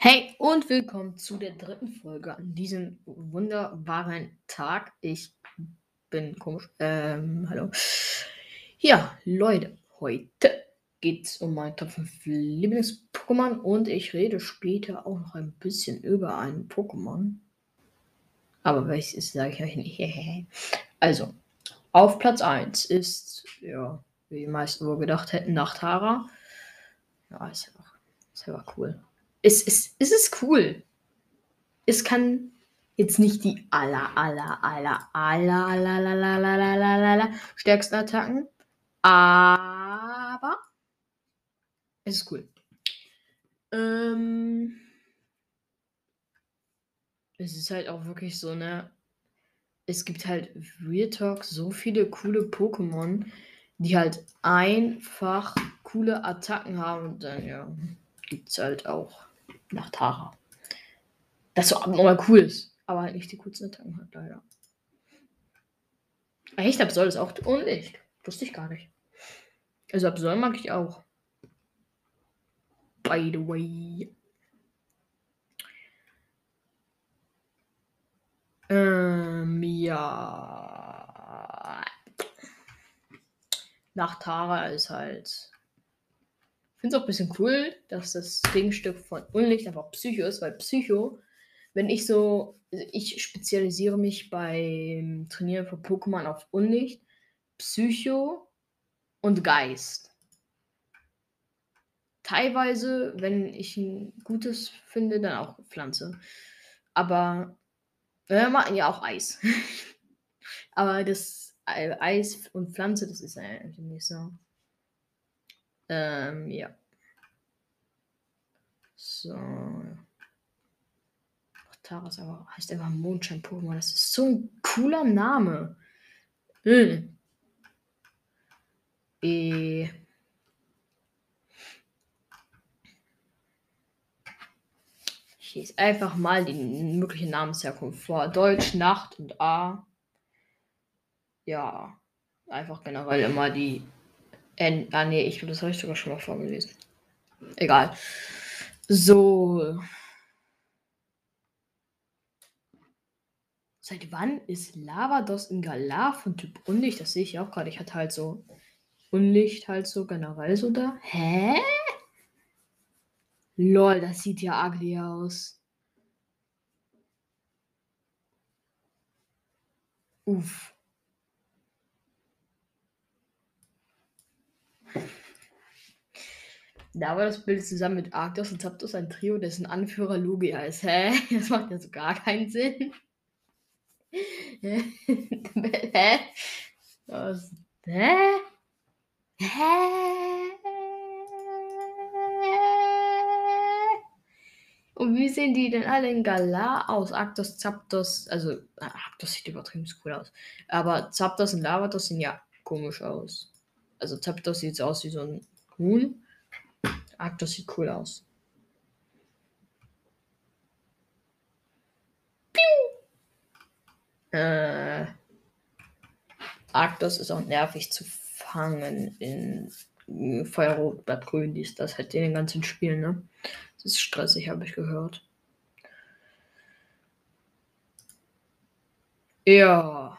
Hey und willkommen zu der dritten Folge an diesem wunderbaren Tag. Ich bin komisch. Ähm, hallo. Ja, Leute, heute geht es um mein Top 5 Lieblings-Pokémon und ich rede später auch noch ein bisschen über ein Pokémon. Aber welches sage ich euch nicht. also, auf Platz 1 ist, ja, wie die meisten wohl gedacht hätten, Nachtara. Ja, ist ja, ist ja cool es, es, es ist cool. Es kann jetzt nicht die aller, aller, aller, aller, aller, aller, aller, aller, aller stärksten Attacken, aber es ist cool. Ähm, es ist halt auch wirklich so, ne? Es gibt halt Real Talk so viele coole Pokémon, die halt einfach coole Attacken haben und dann, ja, gibt es halt auch nach Tara. Das so abnormal cool ist, aber halt nicht die kurzen Attacken hat, leider. Echt, Absol ist auch unlicht. Wusste ich gar nicht. Also Absol mag ich auch. By the way. Ähm, ja. Nach Tara ist halt finde es auch ein bisschen cool, dass das Gegenstück von Unlicht einfach Psycho ist, weil Psycho, wenn ich so, ich spezialisiere mich beim Trainieren von Pokémon auf Unlicht, Psycho und Geist. Teilweise, wenn ich ein gutes finde, dann auch Pflanze. Aber wir machen ja auch Eis. Aber das Eis und Pflanze, das ist eigentlich nicht so. Ähm, ja. So. Taras aber heißt einfach Mondschein-Pokémon. Das ist so ein cooler Name. Hm. E. Ich lese einfach mal die mögliche Namensherkunft vor. Deutsch, Nacht und A. Ja. Einfach generell immer die äh, ah, nee, ich, das habe ich sogar schon mal vorgelesen. Egal. So. Seit wann ist Lavados in Galar von Typ Unlicht? Das sehe ich auch gerade. Ich hatte halt so Unlicht halt so generell so da. Hä? Lol, das sieht ja ugly aus. Uff. Das Bild zusammen mit Arctos und Zapdos ein Trio, dessen Anführer Lugia ist. Hä? Das macht ja so gar keinen Sinn. Hä? Was? Hä? Hä? Und wie sehen die denn alle in Galar aus? Arctos, Zapdos, also Arctos sieht übertrieben cool aus. Aber Zapdos und Lavados sehen ja komisch aus. Also Zapdos sieht so aus wie so ein Huhn. Arctos sieht cool aus. Piu! Äh, Arctos ist auch nervig zu fangen in Feuerrot, Blattgrün, dies, das halt in den ganzen Spielen, ne? Das ist stressig, habe ich gehört. Ja.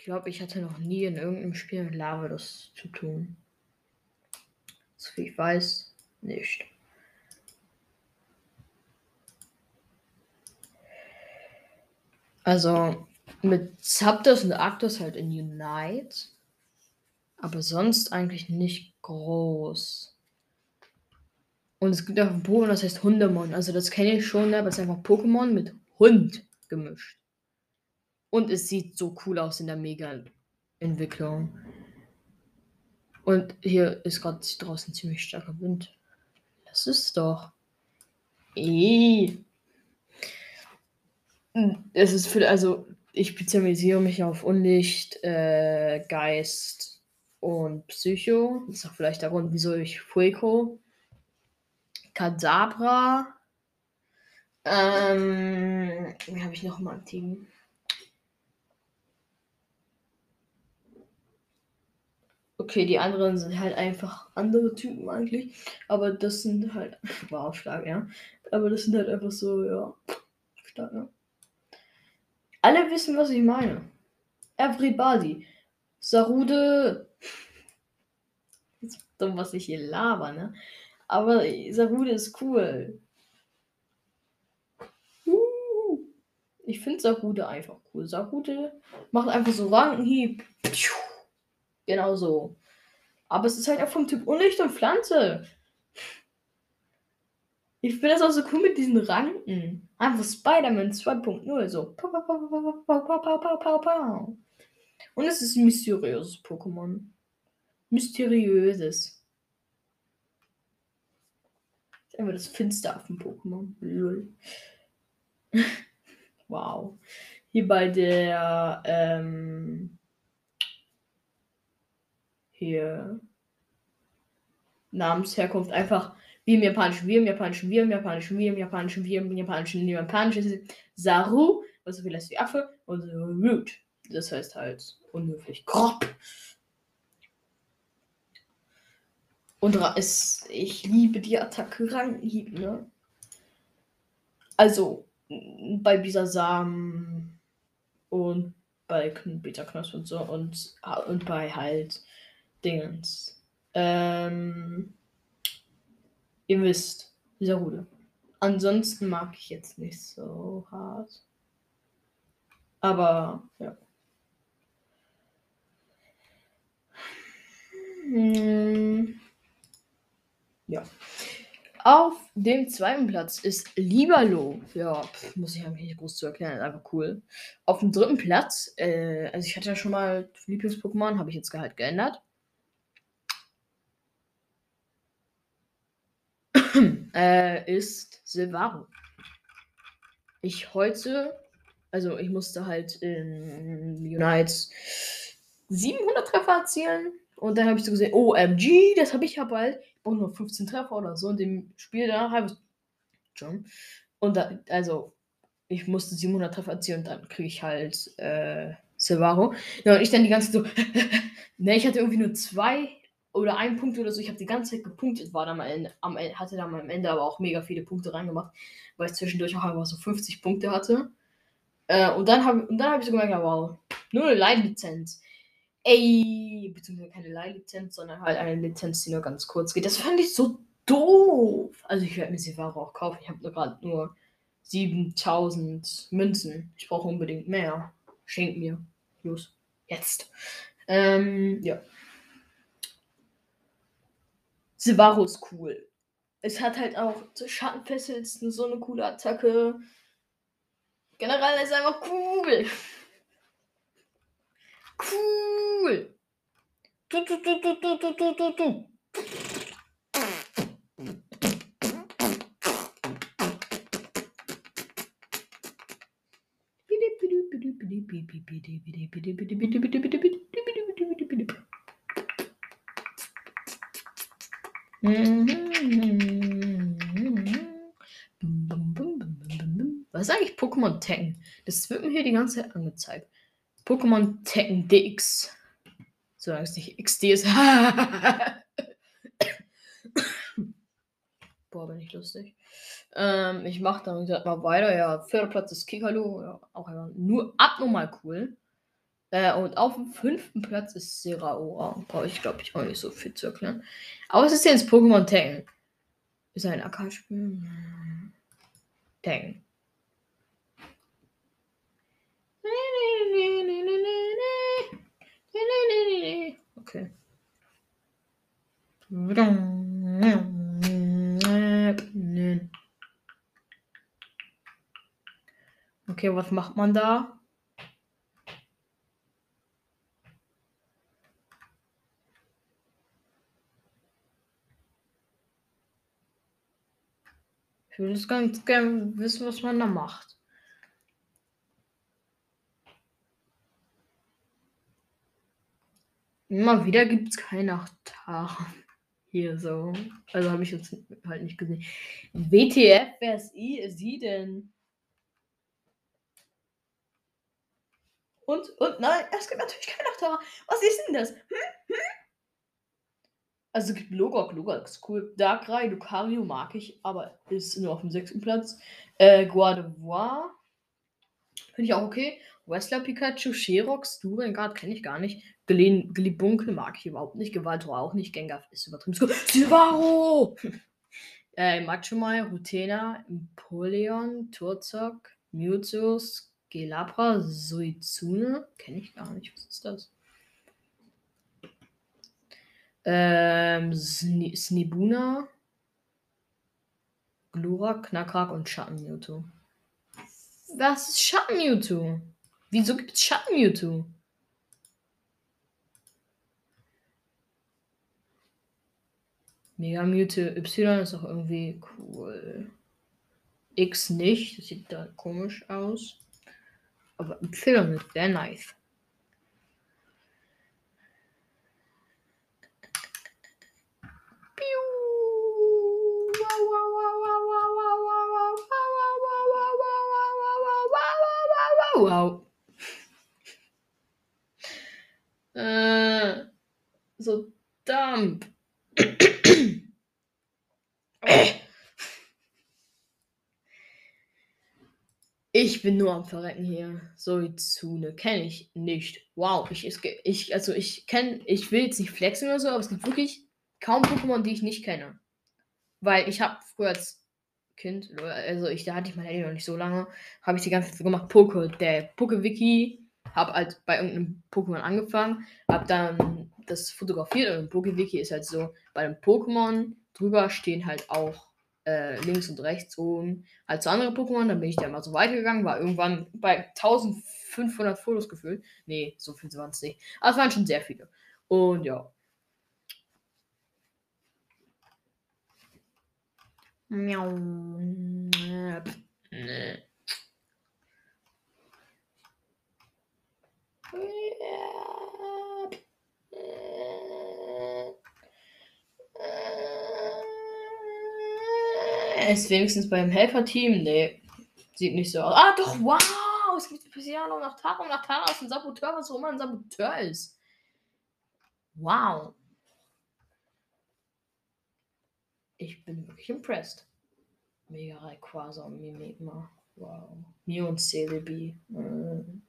Ich glaube, ich hatte noch nie in irgendeinem Spiel mit Lava das zu tun. So wie ich weiß, nicht. Also mit Zapdos und Arctos halt in Unite. Aber sonst eigentlich nicht groß. Und es gibt auch ein Pokémon, das heißt Hundemon. Also das kenne ich schon, aber es ist einfach Pokémon mit Hund gemischt. Und es sieht so cool aus in der Mega-Entwicklung. Und hier ist gerade draußen ziemlich starker Wind. Das ist doch. Eh. Es ist für, also ich spezialisiere mich auf Unlicht, äh, Geist und Psycho. Das ist auch vielleicht der Grund, wieso ich Fuego, Kadabra, ähm, habe ich noch mal im Team? Okay, die anderen sind halt einfach andere Typen eigentlich. Aber das sind halt. Wow, stark, ja. Aber das sind halt einfach so, ja. Stark, ja. Alle wissen, was ich meine. Everybody. Sarude. Ist dumm, was ich hier laber, ne? Aber Sarude ist cool. Ich finde Sarude einfach cool. Sarude macht einfach so Rankenhieb genauso. Aber es ist halt auch vom Typ Unlicht und Pflanze. Ich finde das auch so cool mit diesen Ranken. Einfach Spider-Man 2.0. So. Und es ist ein mysteriöses Pokémon. Mysteriöses. Ist einfach das Finster auf dem Pokémon. Wow. Hier bei der ähm, hier Namensherkunft einfach wie im Japanischen, wie im Japanischen, wie im Japanischen, wie im Japanischen, wie im Japanischen, wie im Japanischen, Saru, was so viel heißt wie Affe, und Root. Das heißt halt unhöflich. Grob. Und es, ich liebe die Attacke Rankenhieb, ne? Also, bei dieser und bei Beta-Knosp und so und, und bei halt Dingens. Ähm, ihr wisst, dieser Rude. Ansonsten mag ich jetzt nicht so hart. Aber ja. Hm, ja. Auf dem zweiten Platz ist Libalo. Ja, pf, muss ich eigentlich nicht groß zu erklären, ist einfach cool. Auf dem dritten Platz, äh, also ich hatte ja schon mal Lieblings-Pokémon, habe ich jetzt halt geändert. Äh, ist Silvaro. Ich heute, also ich musste halt in Unite 700 Treffer erzielen. Und dann habe ich so gesehen, OMG, das habe ich ja bald. Ich brauche nur 15 Treffer oder so in dem Spiel da. Habe ich schon. Und da, also, ich musste 700 Treffer erzielen und dann kriege ich halt äh, Silvaro. Ja, und ich dann die ganze Zeit so, ne, ich hatte irgendwie nur zwei oder ein Punkt oder so. Ich habe die ganze Zeit gepunktet, war dann am am Ende, hatte dann am Ende aber auch mega viele Punkte reingemacht, weil ich zwischendurch auch einfach so 50 Punkte hatte. Äh, und dann habe hab ich so gemerkt, ja, wow, nur eine Leihlizenz. Ey, beziehungsweise keine Leihlizenz, sondern halt eine Lizenz, die nur ganz kurz geht. Das fand ich so doof. Also ich werde mir sie Ware auch kaufen. Ich habe nur gerade nur 7000 Münzen. Ich brauche unbedingt mehr. Schenk mir. Los. Jetzt. Ähm, ja. Ist cool. Es hat halt auch Schattenfessel ist so eine coole Attacke. Generell ist einfach cool. Cool. Du, du, du, du, du, du, du, du, du. Was ist eigentlich Pokémon Tekken? Das wird mir hier die ganze Zeit angezeigt. Pokémon Tekken DX. Solange es nicht XD ist. Boah, bin ich lustig. Ähm, ich mache dann mal weiter. Ja, vierter Platz ist Kikalu. Ja, auch einfach nur abnormal cool. Äh, und auf dem fünften Platz ist Seraora. Brauche ich, glaube ich, auch nicht so viel zu erklären. Aber es ist jetzt Pokémon Tekken. Ist ein AK-Spiel? Tekken. Okay. Okay, was macht man da? Würde es ganz gerne wissen, was man da macht. Immer wieder gibt es keine Achtar. Hier so. Also habe ich jetzt halt nicht gesehen. WTF, wer ist sie denn? Und, und nein, es gibt natürlich keine Achtar. Was ist denn das? Hm? Hm? Also es gibt Logok, Logok ist cool. Darkrai, Lucario mag ich, aber ist nur auf dem sechsten Platz. Äh, Guadevoir finde ich auch okay. Wrestler Pikachu, Sherox, Durengard kenne ich gar nicht. Glibunkel mag ich überhaupt nicht. Gewaltor auch nicht. Gengar ist übertrieben. Silvaro! äh, Machomai, Rutena, Empoleon, Turzok, Mewtwo, Gelabra, Suizune. Kenne ich gar nicht. Was ist das? Ähm, Snibuna, Glura, Knackrak und Schatten Mewtwo. Was ist Schatten Mewtwo? Wieso gibt es Schatten Mewtwo? Mega Mewtwo Y ist auch irgendwie cool. X nicht, das sieht da komisch aus. Aber Y ist sehr nice. Wow. Äh, so dump. Ich bin nur am Verrecken hier. Soizune kenne ich nicht. Wow, ich, ich also ich kenne, ich will jetzt nicht flexen oder so, aber es gibt wirklich kaum Pokémon, die ich nicht kenne. Weil ich habe früher als Kind, also ich, da hatte ich mein Handy noch nicht so lange, habe ich die ganze Zeit so gemacht, Poke, der Poke-Wiki, habe halt bei irgendeinem Pokémon angefangen, habe dann das fotografiert und ein Poke-Wiki ist halt so, bei einem Pokémon drüber stehen halt auch äh, links und rechts oben halt so andere Pokémon. Dann bin ich da mal so weitergegangen, war irgendwann bei 1500 Fotos gefüllt. Nee, so viel waren es nicht. Aber es waren schon sehr viele. Und ja. Miau. Ist wenigstens beim Helferteam. Nee, sieht nicht so aus. Ah, doch, wow! Es gibt Piano nach Tag und nach Tag aus dem Saboteur, was auch immer ein Saboteur ist. Wow. Ich bin wirklich impressed. Mega Rayquaza und Mimikma. Wow. Mew und Celebi. Mm.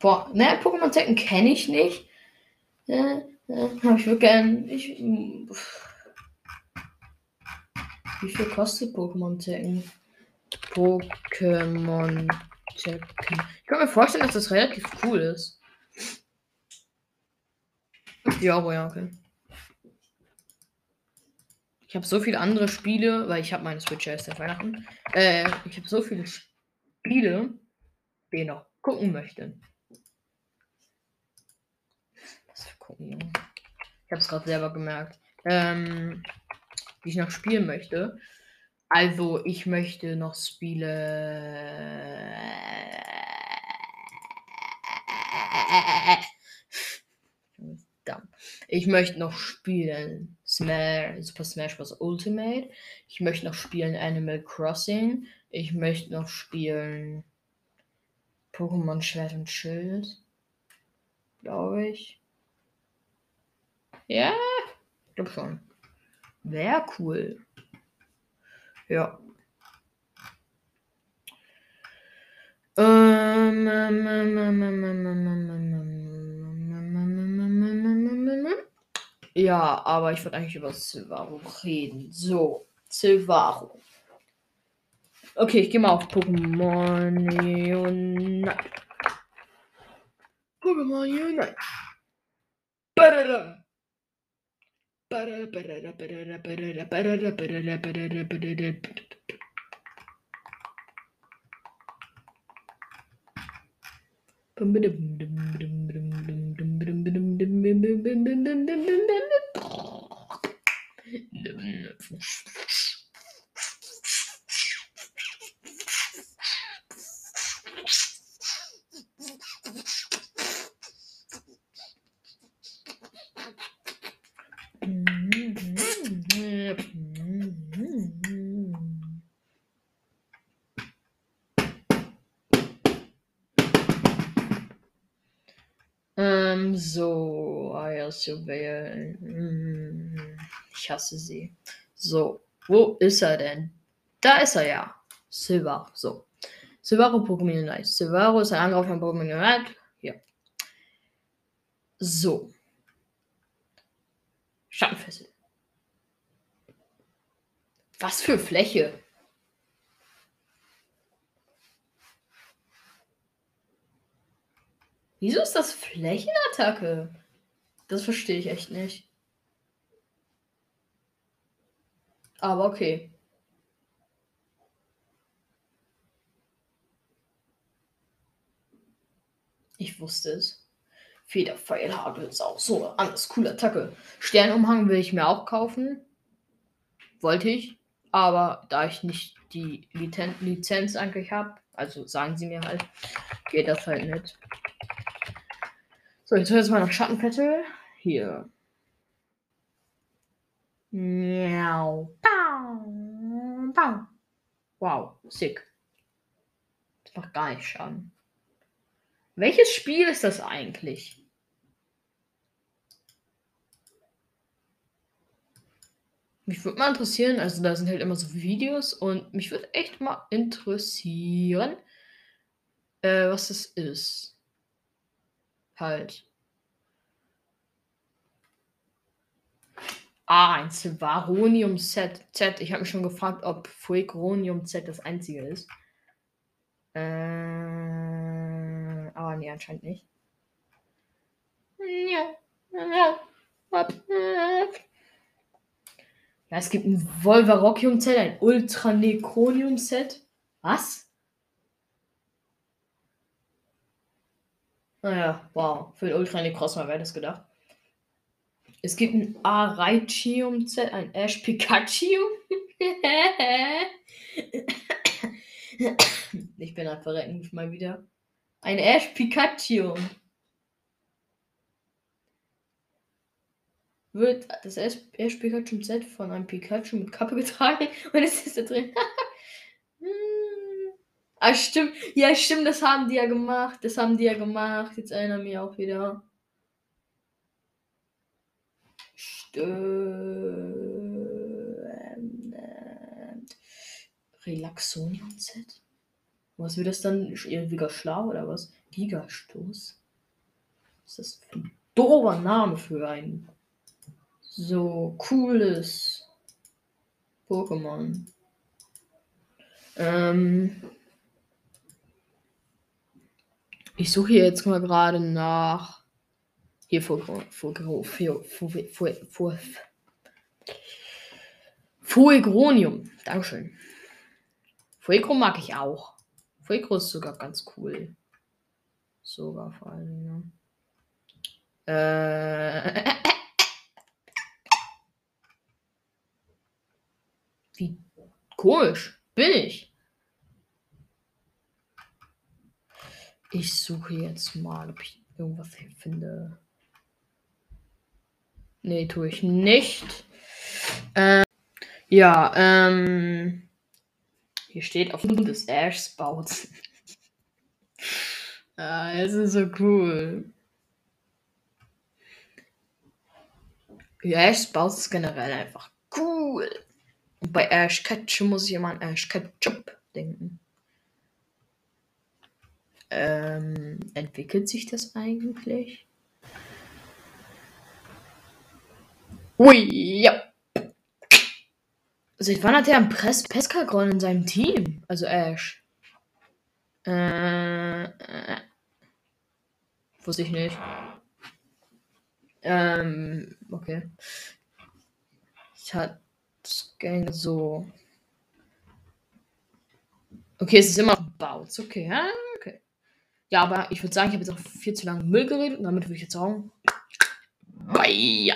Boah, ne, Pokémon Tekken kenne ich nicht. Äh, äh, hab ich wirklich. Ich, wie viel kostet Pokémon Tekken? Pokémon Tekken. Ich kann mir vorstellen, dass das relativ cool ist. Ja, aber ja, okay. Ich habe so viele andere Spiele, weil ich habe meine Switch erst seit Weihnachten. Äh, ich habe so viele Spiele, die ich noch gucken möchte. Was für gucken, Ich habe es gerade selber gemerkt. Ähm, die ich noch spielen möchte. Also, ich möchte noch Spiele. Ich möchte noch spielen Smash, Super Smash Bros. Ultimate. Ich möchte noch spielen Animal Crossing. Ich möchte noch spielen Pokémon Schwert und Schild. Glaube ich. Ja, ich glaube schon. Wäre cool. Ja. Ja, aber ich wollte eigentlich über Silvaro reden. So, Silvaro. Okay, ich gehe mal auf Pokémon Unite. Pokémon Unite. Badadam. Bum, bum, bum, bum, bum, bum. bim bim bim bim bim bim bim bim bim zu wählen. Hm, ich hasse sie. So, wo ist er denn? Da ist er ja. Silver. So. Silvaro Pokémon Unite. Silvaro ist ein Angriff von Pokémon Unite. Hier. So. Schattenfessel. Was für Fläche? Wieso ist das Flächenattacke? Das verstehe ich echt nicht. Aber okay. Ich wusste es. Federpfeilhagel ist auch so anders coole Attacke. Sternumhang will ich mir auch kaufen. Wollte ich. Aber da ich nicht die Lizenz eigentlich habe, also sagen sie mir halt, geht das halt nicht. So, jetzt jetzt mal noch Schattenpettel. Hier. Miau. Bau. Bau. Wow, sick. Das macht gar nicht Schaden. Welches Spiel ist das eigentlich? Mich würde mal interessieren, also da sind halt immer so Videos und mich würde echt mal interessieren, äh, was das ist halt. Ah, ein Silvaronium Z. Z. Ich habe mich schon gefragt, ob Fuegronium Z das einzige ist. Äh, aber nee, anscheinend nicht. Ja, es gibt ein Volvarocium Z, ein Ultranecronium Z. Was? Naja, wow. Für den Ultra Necross mal wäre das gedacht. Es gibt ein Araichium Z, ein Ash Pikachu. ich bin am Verrecken mal wieder. Ein Ash Pikachu. Wird das Ash Pikachu Z von einem Pikachu mit Kappe getragen und es ist da drin. Ah, stimmt. Ja, stimmt, das haben die ja gemacht. Das haben die ja gemacht. Jetzt erinnere mich auch wieder. Stimmt. Relaxonium Z? Was wird das dann? Wieder schlau oder was? Gigastoß? Was ist das für ein dober Name für ein so cooles Pokémon? Ähm. Ich suche jetzt mal gerade nach. Hier vor, vor, vor, vor, Fuegronium. Dankeschön. Fuegro mag ich auch. Fuegro ist sogar ganz cool. Sogar vor allem, ja. Äh. Wie komisch. Bin ich. Ich suche jetzt mal, ob ich irgendwas finde. Nee, tue ich nicht. Ähm, ja, ähm. Hier steht auf des Ash Spouts. ah, es ist so cool. Ja, Ash Spouts ist generell einfach cool. Und bei Ash Ketchum muss ich immer an Ash Ketchup denken ähm, entwickelt sich das eigentlich? Ui, ja. Seit wann hat er einen Press Pescagron in seinem Team? Also Ash. Äh, äh, wusste ich nicht. Ähm, okay. Ich hatte so. Okay, es ist immer Bouts. Okay, ja, okay. Ja, aber ich würde sagen, ich habe jetzt auch viel zu lange Müll geredet und damit würde ich jetzt sagen. Bye.